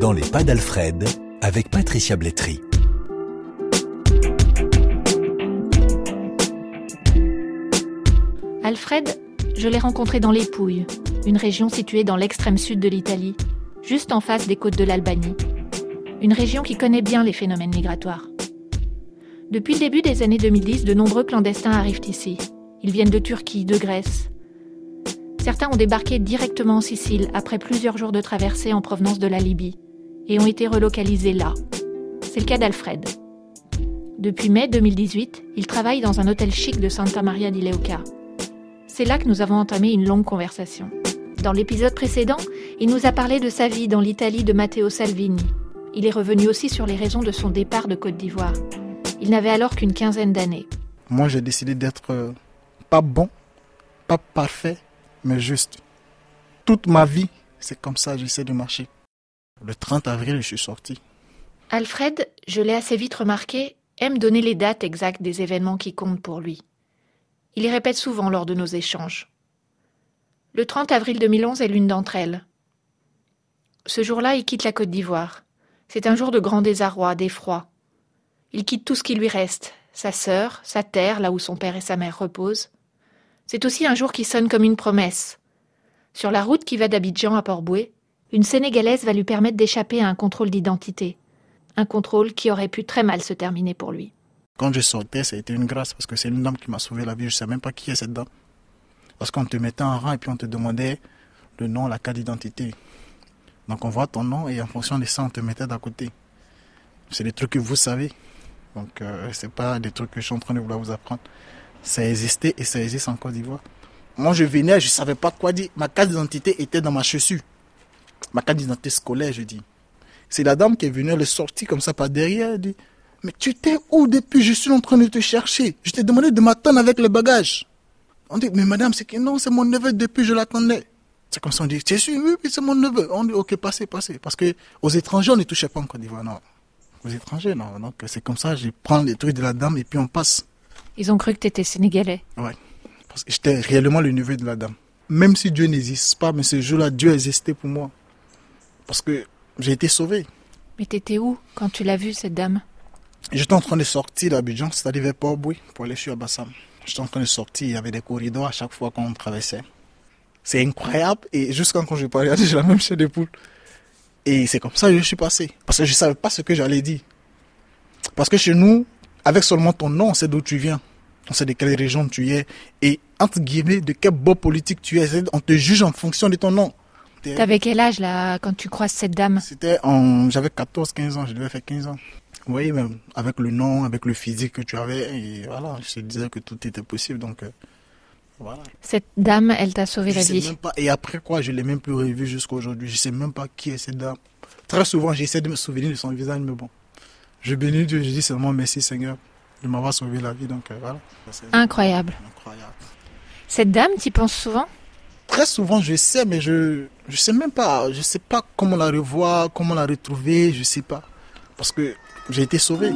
Dans les pas d'Alfred, avec Patricia Blétry. Alfred, je l'ai rencontré dans les Pouilles, une région située dans l'extrême sud de l'Italie, juste en face des côtes de l'Albanie. Une région qui connaît bien les phénomènes migratoires. Depuis le début des années 2010, de nombreux clandestins arrivent ici. Ils viennent de Turquie, de Grèce. Certains ont débarqué directement en Sicile après plusieurs jours de traversée en provenance de la Libye et ont été relocalisés là. C'est le cas d'Alfred. Depuis mai 2018, il travaille dans un hôtel chic de Santa Maria di Leuca. C'est là que nous avons entamé une longue conversation. Dans l'épisode précédent, il nous a parlé de sa vie dans l'Italie de Matteo Salvini. Il est revenu aussi sur les raisons de son départ de Côte d'Ivoire. Il n'avait alors qu'une quinzaine d'années. Moi, j'ai décidé d'être euh, pas bon, pas parfait, mais juste. Toute ma vie, c'est comme ça, j'essaie de marcher. Le 30 avril, je suis sorti. Alfred, je l'ai assez vite remarqué, aime donner les dates exactes des événements qui comptent pour lui. Il les répète souvent lors de nos échanges. Le 30 avril 2011 est l'une d'entre elles. Ce jour-là, il quitte la Côte d'Ivoire. C'est un jour de grand désarroi, d'effroi. Il quitte tout ce qui lui reste, sa sœur, sa terre, là où son père et sa mère reposent. C'est aussi un jour qui sonne comme une promesse. Sur la route qui va d'Abidjan à Port-Boué, une Sénégalaise va lui permettre d'échapper à un contrôle d'identité. Un contrôle qui aurait pu très mal se terminer pour lui. Quand je sortais, été une grâce parce que c'est une dame qui m'a sauvé la vie. Je ne sais même pas qui est cette dame. Parce qu'on te mettait en rang et puis on te demandait le nom, la carte d'identité. Donc on voit ton nom et en fonction de ça, on te mettait d'à côté. C'est des trucs que vous savez. Donc euh, c'est pas des trucs que je suis en train de vouloir vous apprendre. Ça existait et ça existe en Côte d'Ivoire. Moi je venais, je savais pas quoi dire. Ma carte d'identité était dans ma chaussure. Ma carte d'identité scolaire, je dis. C'est la dame qui est venue, elle est sortie comme ça par derrière, elle dit Mais tu étais où depuis? Je suis en train de te chercher. Je t'ai demandé de m'attendre avec le bagage. On dit Mais madame, c'est que non, c'est mon neveu depuis, je l'attendais. C'est comme ça, on dit es sûr Oui, oui c'est mon neveu. On dit Ok, passez, passez. Parce que aux étrangers, on ne touchait pas en Côte d'Ivoire, non. Aux étrangers, non. Donc c'est comme ça, je prends les trucs de la dame et puis on passe. Ils ont cru que tu étais sénégalais. Ouais. Parce que j'étais réellement le neveu de la dame. Même si Dieu n'existe pas, mais ce jour-là, Dieu existait pour moi. Parce que j'ai été sauvé. Mais t'étais où quand tu l'as vue, cette dame? J'étais en train de sortir d'Abidjan, c'est-à-dire vers Port-Bouy, pour aller sur Abassam. J'étais en train de sortir, il y avait des corridors à chaque fois qu'on traversait. C'est incroyable, et jusqu'à quand je parlais, j'ai la même chair de poule. Et c'est comme ça que je suis passé. Parce que je ne savais pas ce que j'allais dire. Parce que chez nous, avec seulement ton nom, on sait d'où tu viens. On sait de quelle région tu es. Et entre guillemets, de quel beau politique tu es. On te juge en fonction de ton nom. T'avais quel âge là quand tu croises cette dame C'était en j'avais 14 15 ans, je devais faire 15 ans. Oui, même avec le nom, avec le physique que tu avais et voilà, je te disais que tout était possible donc euh, voilà. Cette dame, elle t'a sauvé je la sais vie. Même pas, et après quoi, je l'ai même plus revue jusqu'à aujourd'hui. Je sais même pas qui est cette dame. Très souvent, j'essaie de me souvenir de son visage, mais bon. Je bénis Dieu, je dis seulement merci Seigneur de m'avoir sauvé la vie. Donc euh, voilà. Incroyable. Incroyable. Cette dame, tu penses souvent? Très souvent, je sais, mais je je sais même pas. Je sais pas comment la revoir, comment la retrouver. Je sais pas. Parce que j'ai été sauvé.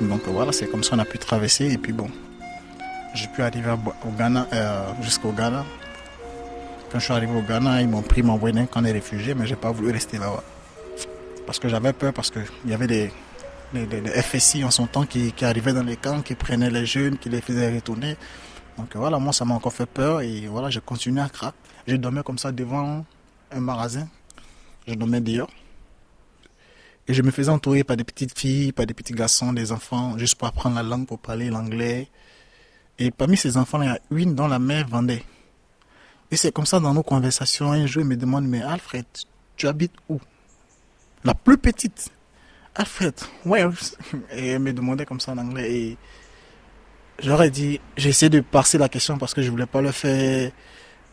Donc voilà, c'est comme ça qu'on a pu traverser et puis bon, j'ai pu arriver au Ghana, euh, jusqu'au Ghana. Quand je suis arrivé au Ghana, ils m'ont pris mon dans quand est réfugié, mais j'ai pas voulu rester là-bas. Parce que j'avais peur, parce qu'il y avait des, FSI en son temps qui, qui arrivaient dans les camps, qui prenaient les jeunes, qui les faisaient retourner. Donc voilà, moi ça m'a encore fait peur et voilà, j'ai continué à craquer. Je dormais comme ça devant un magasin. Je dormais dehors. Et je me faisais entourer par des petites filles, par des petits garçons, des enfants, juste pour apprendre la langue, pour parler l'anglais. Et parmi ces enfants, il y a une dont la mère vendait. Et c'est comme ça dans nos conversations, un jour, il me demande, mais Alfred, tu habites où? La plus petite. Alfred, where Et elle me demandait comme ça en anglais. Et j'aurais dit, j'ai de passer la question parce que je voulais pas le faire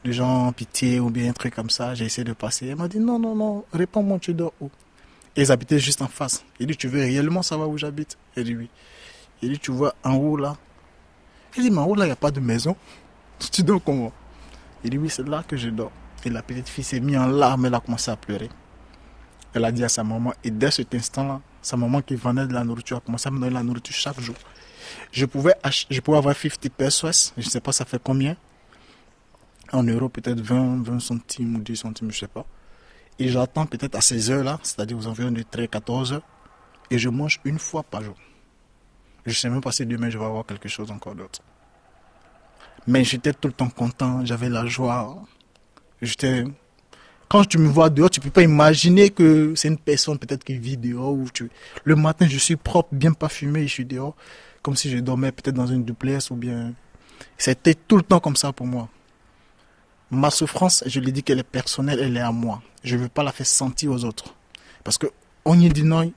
de gens pitié ou bien un truc comme ça. J'ai essayé de passer. Elle m'a dit, non, non, non, réponds-moi, tu dors où? Et ils habitaient juste en face. Il dit, tu veux réellement savoir où j'habite? Il dit, oui. Il dit, tu vois en haut là Il dit, mais haut là, il n'y a pas de maison. Tu dors comment? Il dit oui, c'est là que je dors. Et la petite fille s'est mise en larmes, elle a commencé à pleurer. Elle a dit à sa maman, et dès cet instant-là, sa maman qui vendait de la nourriture a commencé à me donner la nourriture chaque jour. Je pouvais, je pouvais avoir 50 pesos, je ne sais pas ça fait combien? En euros, peut-être 20, 20 centimes ou 10 centimes, je ne sais pas. Et j'attends peut-être à ces heures-là, c'est-à-dire aux environs de 13, 14 heures, et je mange une fois par jour. Je ne sais même pas si demain je vais avoir quelque chose encore d'autre. Mais j'étais tout le temps content, j'avais la joie. J'étais. Quand tu me vois dehors, tu ne peux pas imaginer que c'est une personne peut-être qui vit dehors. Ou tu... Le matin, je suis propre, bien parfumé, je suis dehors, comme si je dormais peut-être dans une duplex ou bien. C'était tout le temps comme ça pour moi. Ma souffrance, je lui dis qu'elle est personnelle, elle est à moi. Je ne veux pas la faire sentir aux autres. Parce que on y dit non,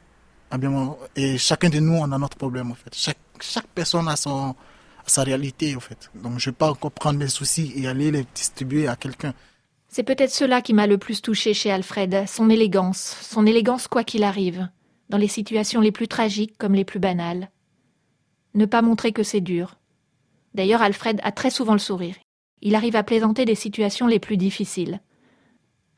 et chacun de nous, on a notre problème en fait. Chaque, chaque personne a son, sa réalité en fait. Donc je ne vais pas encore prendre mes soucis et aller les distribuer à quelqu'un. C'est peut-être cela qui m'a le plus touché chez Alfred, son élégance, son élégance quoi qu'il arrive, dans les situations les plus tragiques comme les plus banales. Ne pas montrer que c'est dur. D'ailleurs, Alfred a très souvent le sourire. Il arrive à plaisanter des situations les plus difficiles.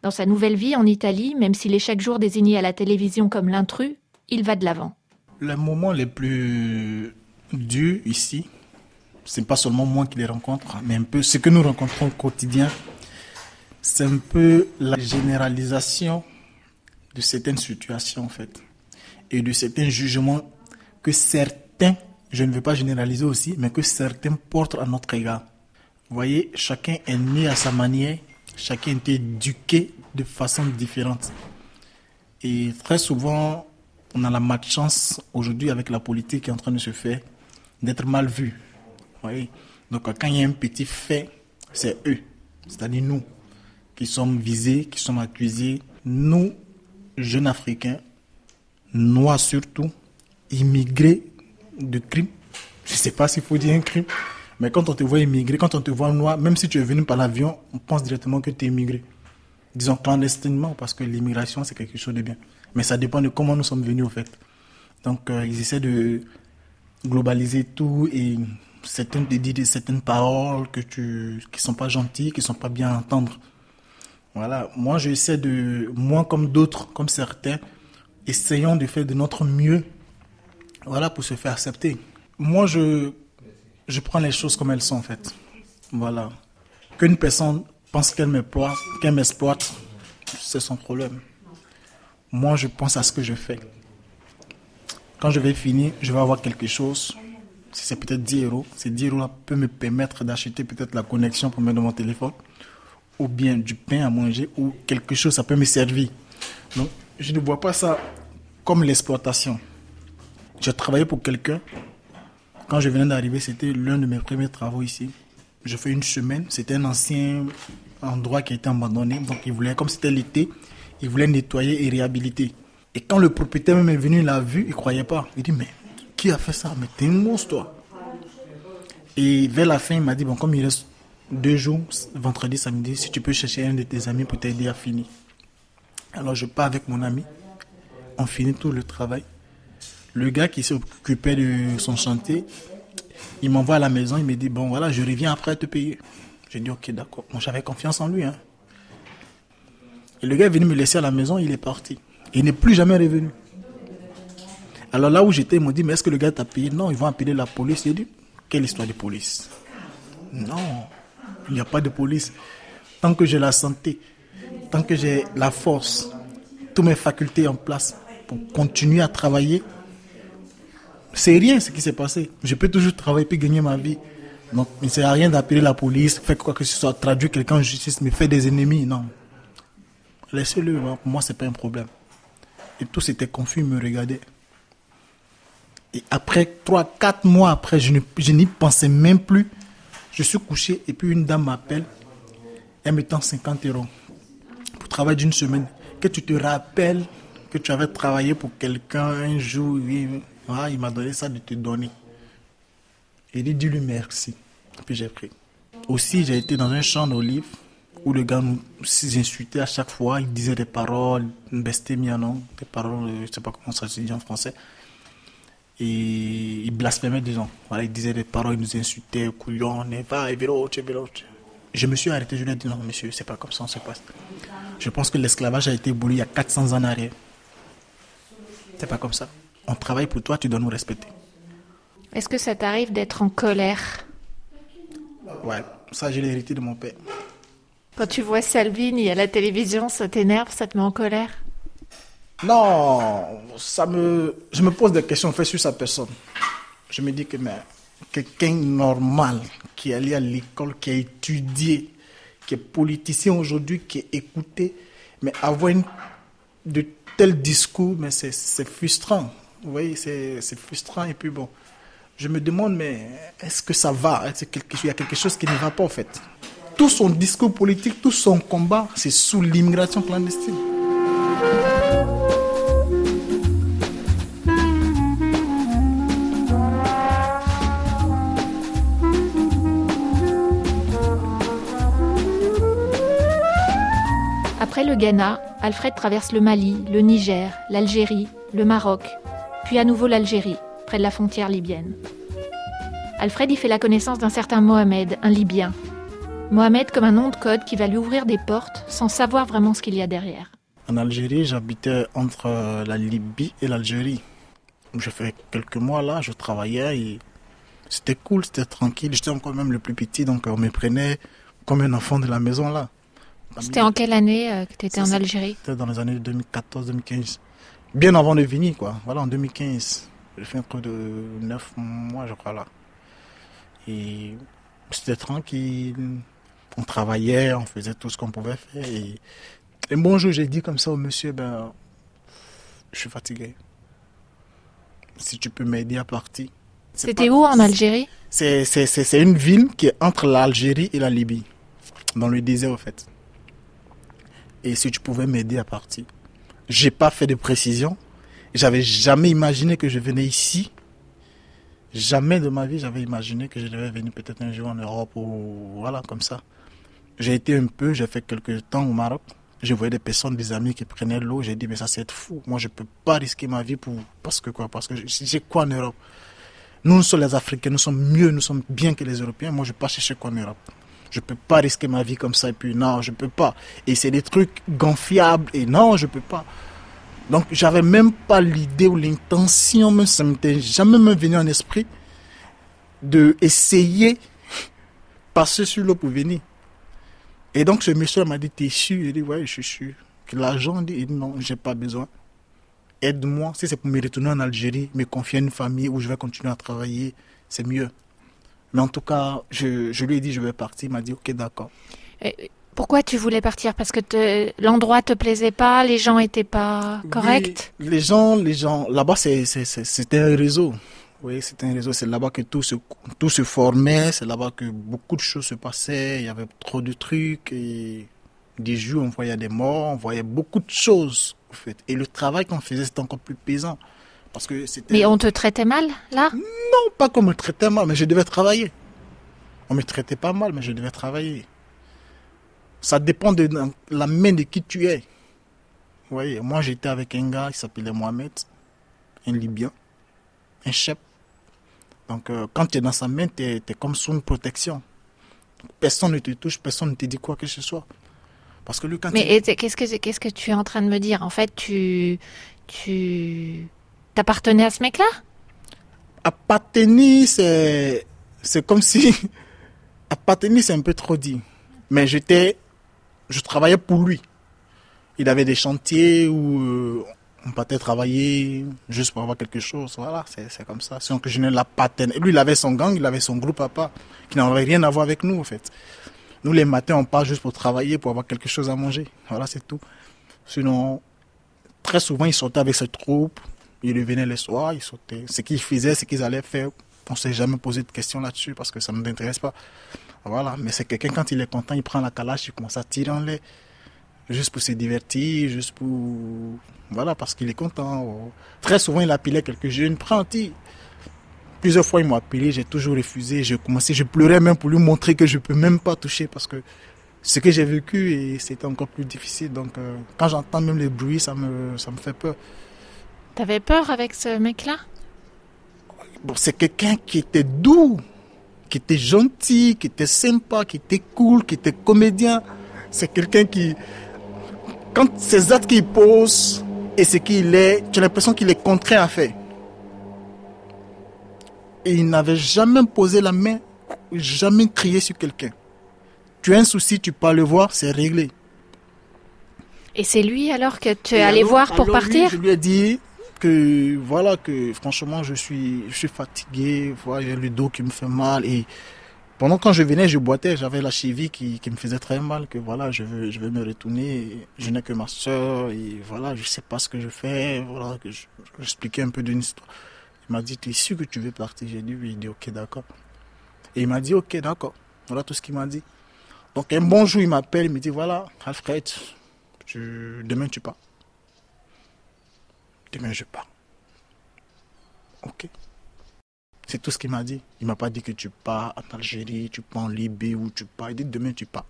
Dans sa nouvelle vie en Italie, même s'il est chaque jour désigné à la télévision comme l'intrus, il va de l'avant. Les moments les plus durs ici, c'est pas seulement moi qui les rencontre, mais un peu ce que nous rencontrons au quotidien, c'est un peu la généralisation de certaines situations en fait et de certains jugements que certains, je ne veux pas généraliser aussi, mais que certains portent à notre égard. Vous voyez, chacun est né à sa manière, chacun est éduqué de façon différente. Et très souvent, on a la malchance aujourd'hui avec la politique qui est en train de se faire d'être mal vu. Donc quand il y a un petit fait, c'est eux, c'est-à-dire nous, qui sommes visés, qui sommes accusés. Nous, jeunes Africains, noirs surtout, immigrés de crimes. Je ne sais pas s'il faut dire un crime, mais quand on te voit immigrer, quand on te voit noir, même si tu es venu par l'avion, on pense directement que tu es immigré. Disons clandestinement, parce que l'immigration, c'est quelque chose de bien. Mais ça dépend de comment nous sommes venus, au fait. Donc, euh, ils essaient de globaliser tout et certaines, de dire certaines paroles que tu, qui sont pas gentilles, qui sont pas bien à entendre. Voilà. Moi, j'essaie de, moi comme d'autres, comme certains, essayons de faire de notre mieux, voilà, pour se faire accepter. Moi, je, je prends les choses comme elles sont, en fait. Voilà. Qu'une personne pense qu'elle m'exploite, qu'elle m'exploite, c'est son problème moi je pense à ce que je fais. Quand je vais finir, je vais avoir quelque chose. Si c'est peut-être 10 euros, ces 10 euros peut me permettre d'acheter peut-être la connexion pour mettre dans mon téléphone, ou bien du pain à manger, ou quelque chose, ça peut me servir. Donc, je ne vois pas ça comme l'exploitation. J'ai travaillé pour quelqu'un. Quand je venais d'arriver, c'était l'un de mes premiers travaux ici. Je fais une semaine. C'était un ancien endroit qui a été abandonné. Donc, il voulait, comme c'était l'été, il voulait nettoyer et réhabiliter. Et quand le propriétaire même est venu, il l'a vu, il croyait pas. Il dit, mais qui a fait ça? Mais t'es un monstre, toi. Et vers la fin, il m'a dit, bon, comme il reste deux jours, vendredi, samedi, si tu peux chercher un de tes amis pour t'aider à finir. Alors je pars avec mon ami, on finit tout le travail. Le gars qui s'occupait de son chantier, il m'envoie à la maison, il me dit, bon voilà, je reviens après te payer. J'ai dit, ok, d'accord. Bon, j'avais confiance en lui. Hein. Et le gars est venu me laisser à la maison, il est parti. Il n'est plus jamais revenu. Alors là où j'étais, ils m'ont dit, mais est-ce que le gars t'a payé? Non, ils vont appeler la police. J'ai dit, quelle histoire de police? Non, il n'y a pas de police. Tant que j'ai la santé, tant que j'ai la force, toutes mes facultés en place pour continuer à travailler, c'est rien ce qui s'est passé. Je peux toujours travailler puis gagner ma vie. Donc, il ne sert à rien d'appeler la police, faire quoi que ce soit, traduire quelqu'un en justice, me faire des ennemis. Non, Laissez-le, hein. moi, c'est pas un problème. Et tous étaient confus, ils me regardaient. Et après, trois, quatre mois après, je, n'y pensais même plus. Je suis couché et puis une dame m'appelle. Elle me tend 50 euros pour travailler d'une semaine. Que tu te rappelles que tu avais travaillé pour quelqu'un un jour. Ah, il m'a donné ça de te donner. Il dit, dis-lui merci. Puis j'ai pris. Aussi, j'ai été dans un champ d'olives où le gars nous insultait à chaque fois, il disait des paroles, non, des paroles, je ne sais pas comment ça se dit en français. Et il blasphémait des gens. Voilà, il disait des paroles, il nous insultait, couillon. Je me suis arrêté, je lui ai dit non, monsieur, c'est pas comme ça, on se passe. Je pense que l'esclavage a été aboli il y a 400 ans en arrière. C'est pas comme ça. On travaille pour toi, tu dois nous respecter. Est-ce que ça t'arrive d'être en colère? Ouais, ça j'ai hérité de mon père. Quand tu vois Salvini à la télévision, ça t'énerve, ça te met en colère? Non, ça me, je me pose des questions fait sur sa personne. Je me dis que mais quelqu'un normal qui est allé à l'école, qui a étudié, qui est politicien aujourd'hui, qui est écouté, mais avoir une, de tels discours, mais c'est frustrant. Vous voyez, c'est frustrant. Et puis bon, je me demande, mais est-ce que ça va? Il y a quelque chose qui ne va pas en fait? Tout son discours politique, tout son combat, c'est sous l'immigration clandestine. Après le Ghana, Alfred traverse le Mali, le Niger, l'Algérie, le Maroc, puis à nouveau l'Algérie, près de la frontière libyenne. Alfred y fait la connaissance d'un certain Mohamed, un Libyen. Mohamed comme un nom de code qui va lui ouvrir des portes sans savoir vraiment ce qu'il y a derrière. En Algérie, j'habitais entre la Libye et l'Algérie. J'ai fait quelques mois là, je travaillais et c'était cool, c'était tranquille. J'étais encore même le plus petit, donc on me prenait comme un enfant de la maison là. C'était en quelle année euh, que tu étais en Algérie? C'était dans les années 2014-2015. Bien avant de venir, quoi. Voilà, en 2015. J'ai fait un peu de 9 mois, je crois, là. Et c'était tranquille. On travaillait, on faisait tout ce qu'on pouvait faire. Et un bon jour, j'ai dit comme ça au monsieur, ben, je suis fatigué. Si tu peux m'aider à partir. C'était où en Algérie? C'est une ville qui est entre l'Algérie et la Libye. Dans le désert, en fait et si tu pouvais m'aider à partir. J'ai pas fait de précision. J'avais jamais imaginé que je venais ici. Jamais de ma vie j'avais imaginé que je devais venir peut-être un jour en Europe ou voilà comme ça. J'ai été un peu, j'ai fait quelques temps au Maroc. Je voyais des personnes, des amis qui prenaient l'eau. J'ai dit mais ça c'est fou. Moi je peux pas risquer ma vie pour parce que quoi? Parce que j'ai quoi en Europe? Nous, nous sommes les Africains, nous sommes mieux, nous sommes bien que les Européens. Moi je ne pas chercher quoi en Europe. Je peux pas risquer ma vie comme ça et puis non, je peux pas. Et c'est des trucs gonflables et non, je peux pas. Donc j'avais même pas l'idée ou l'intention, même ça m'était jamais me venu en esprit de essayer passer sur l'eau pour venir. Et donc ce monsieur m'a dit t'es sûr? Il dit ouais je suis sûr. Que l'argent dit non j'ai pas besoin. Aide-moi si c'est pour me retourner en Algérie, me confier à une famille où je vais continuer à travailler, c'est mieux. Mais en tout cas, je, lui ai dit je vais partir. Il m'a dit ok, d'accord. Pourquoi tu voulais partir? Parce que l'endroit te plaisait pas, les gens étaient pas corrects? les gens, les gens, là-bas c'était un réseau. Oui, c'était un réseau. C'est là-bas que tout se, tout se formait. C'est là-bas que beaucoup de choses se passaient. Il y avait trop de trucs. Et des jours, on voyait des morts. On voyait beaucoup de choses. En fait. Et le travail qu'on faisait, c'était encore plus pesant mais on te traitait mal, là? Non, pas comme on me traitait mal, mais je devais travailler. On me traitait pas mal, mais je devais travailler. Ça dépend de la main de qui tu es. Vous voyez, moi j'étais avec un gars qui s'appelait Mohamed, un Libyen, un chef. Donc euh, quand tu es dans sa main, tu es, comme sous une protection. Personne ne te touche, personne ne te dit quoi que ce soit. Parce que lui, quand Mais qu'est-ce que qu'est-ce que tu es en train de me dire? En fait, tu tu T'appartenais à ce mec-là? Appartenir, c'est, c'est comme si. Appartenir, c'est un peu trop dit. Mais j'étais. Je travaillais pour lui. Il avait des chantiers où euh, on partait travailler juste pour avoir quelque chose. Voilà, c'est, comme ça. que je ne l'appartenais. Lui, il avait son gang, il avait son groupe papa, qui n'avait rien à voir avec nous, en fait. Nous, les matins, on part juste pour travailler, pour avoir quelque chose à manger. Voilà, c'est tout. Sinon, très souvent, il sortait avec ses troupes ils revenaient le soir, ils sautaient. Ce qu'ils faisaient, ce qu'ils allaient faire, on s'est jamais posé de questions là-dessus parce que ça ne nous intéresse pas. Voilà, mais c'est quelqu'un, quand il est content, il prend la calache, il commence à tirer en l'air. Juste pour se divertir, juste pour. Voilà, parce qu'il est content. Très souvent, il appelait quelques jeunes, prends, Plusieurs fois, il m'a appelé, j'ai toujours refusé. J'ai commencé, je pleurais même pour lui montrer que je ne peux même pas toucher parce que ce que j'ai vécu, et c'était encore plus difficile. Donc, euh, quand j'entends même les bruits, ça me, ça me fait peur. T'avais peur avec ce mec-là? Bon, C'est quelqu'un qui était doux, qui était gentil, qui était sympa, qui était cool, qui était comédien. C'est quelqu'un qui, quand ces actes qu'il pose et ce qu'il est, tu as l'impression qu'il est contraint à faire. Et il n'avait jamais posé la main, jamais crié sur quelqu'un. Tu as un souci, tu peux le voir, c'est réglé. Et c'est lui alors que tu es allé voir pour partir? Je lui ai dit voilà que franchement je suis je suis fatigué, voilà, j'ai le dos qui me fait mal et pendant quand je venais je boitais, j'avais la cheville qui, me faisait très mal que voilà je veux je vais me retourner, je n'ai que ma soeur et voilà je sais pas ce que je fais, voilà que j'expliquais un peu d'une histoire. Il m'a dit tu es sûr que tu veux partir? J'ai dit oui, il dit ok d'accord. Et il m'a dit ok d'accord. Voilà tout ce qu'il m'a dit. Donc un bon jour il m'appelle, il me dit voilà Alfred, demain tu pars. Demain je pars. Ok. C'est tout ce qu'il m'a dit. Il m'a pas dit que tu pars en Algérie, tu pars en Libye ou tu pars. Il dit demain tu pars.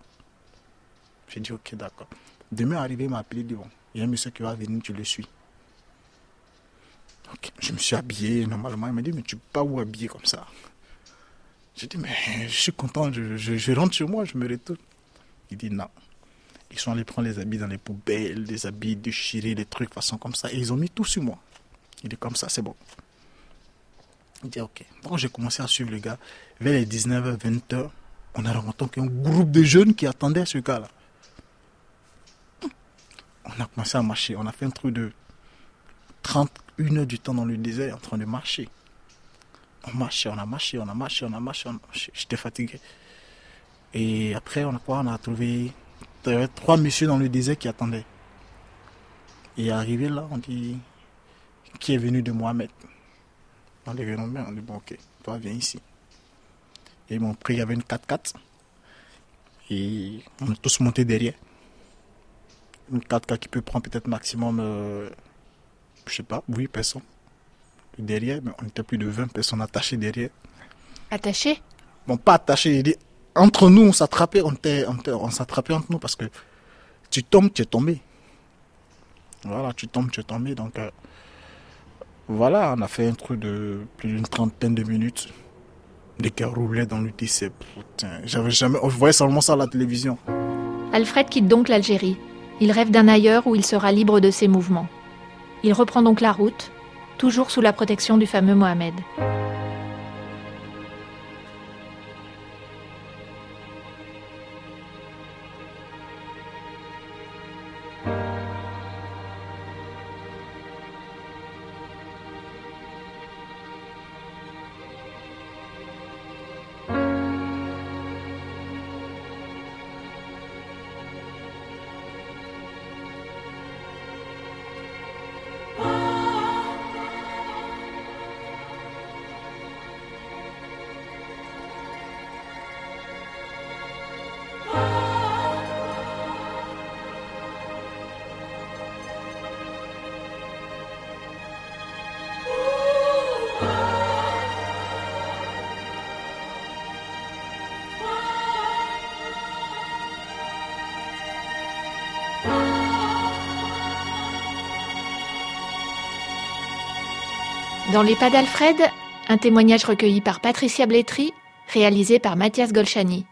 J'ai dit ok d'accord. Demain arrivé, il m'a appelé, il dit bon, il y a un monsieur qui va venir, tu le suis. Je me suis habillé normalement. Il m'a dit mais tu pars où habillé comme ça? J'ai dit mais je suis content, je, je rentre chez moi, je me retourne. Il dit non. Ils sont allés prendre les habits dans les poubelles, les habits déchirés, des trucs, façon comme ça. Et ils ont mis tout sur moi. Il dit comme ça, c'est bon. Il dit ok. Donc j'ai commencé à suivre le gars. Vers les 19h, 20h, on a rencontré un groupe de jeunes qui attendaient ce gars-là. On a commencé à marcher. On a fait un truc de 31 heures du temps dans le désert en train de marcher. On marchait, on a marché, on a marché, on a marché. marché. J'étais fatigué. Et après, on a quoi? On a trouvé il y avait trois messieurs dans le désert qui attendaient. Et arrivé là, on dit qui est venu de Mohamed? On les bien, on dit bon ok, toi viens ici. Et ils m'ont pris, il y avait une 4x4. Et on est tous montés derrière. Une 4x4 qui peut prendre peut-être maximum, euh, je sais pas, 8 personnes. Derrière, mais on était plus de 20 personnes attachées derrière. Attachées? Bon, pas attachées, entre nous, on s'attrapait, on, on, s'attrapait entre nous parce que tu tombes, tu es tombé. Voilà, tu tombes, tu es tombé. Donc, euh, voilà, on a fait un truc de plus d'une trentaine de minutes. Des gars roulaient dans le lycée. j'avais jamais, je voyais seulement ça à la télévision. Alfred quitte donc l'Algérie. Il rêve d'un ailleurs où il sera libre de ses mouvements. Il reprend donc la route, toujours sous la protection du fameux Mohamed. Dans les pas d'Alfred, un témoignage recueilli par Patricia Blétry, réalisé par Mathias Golchani.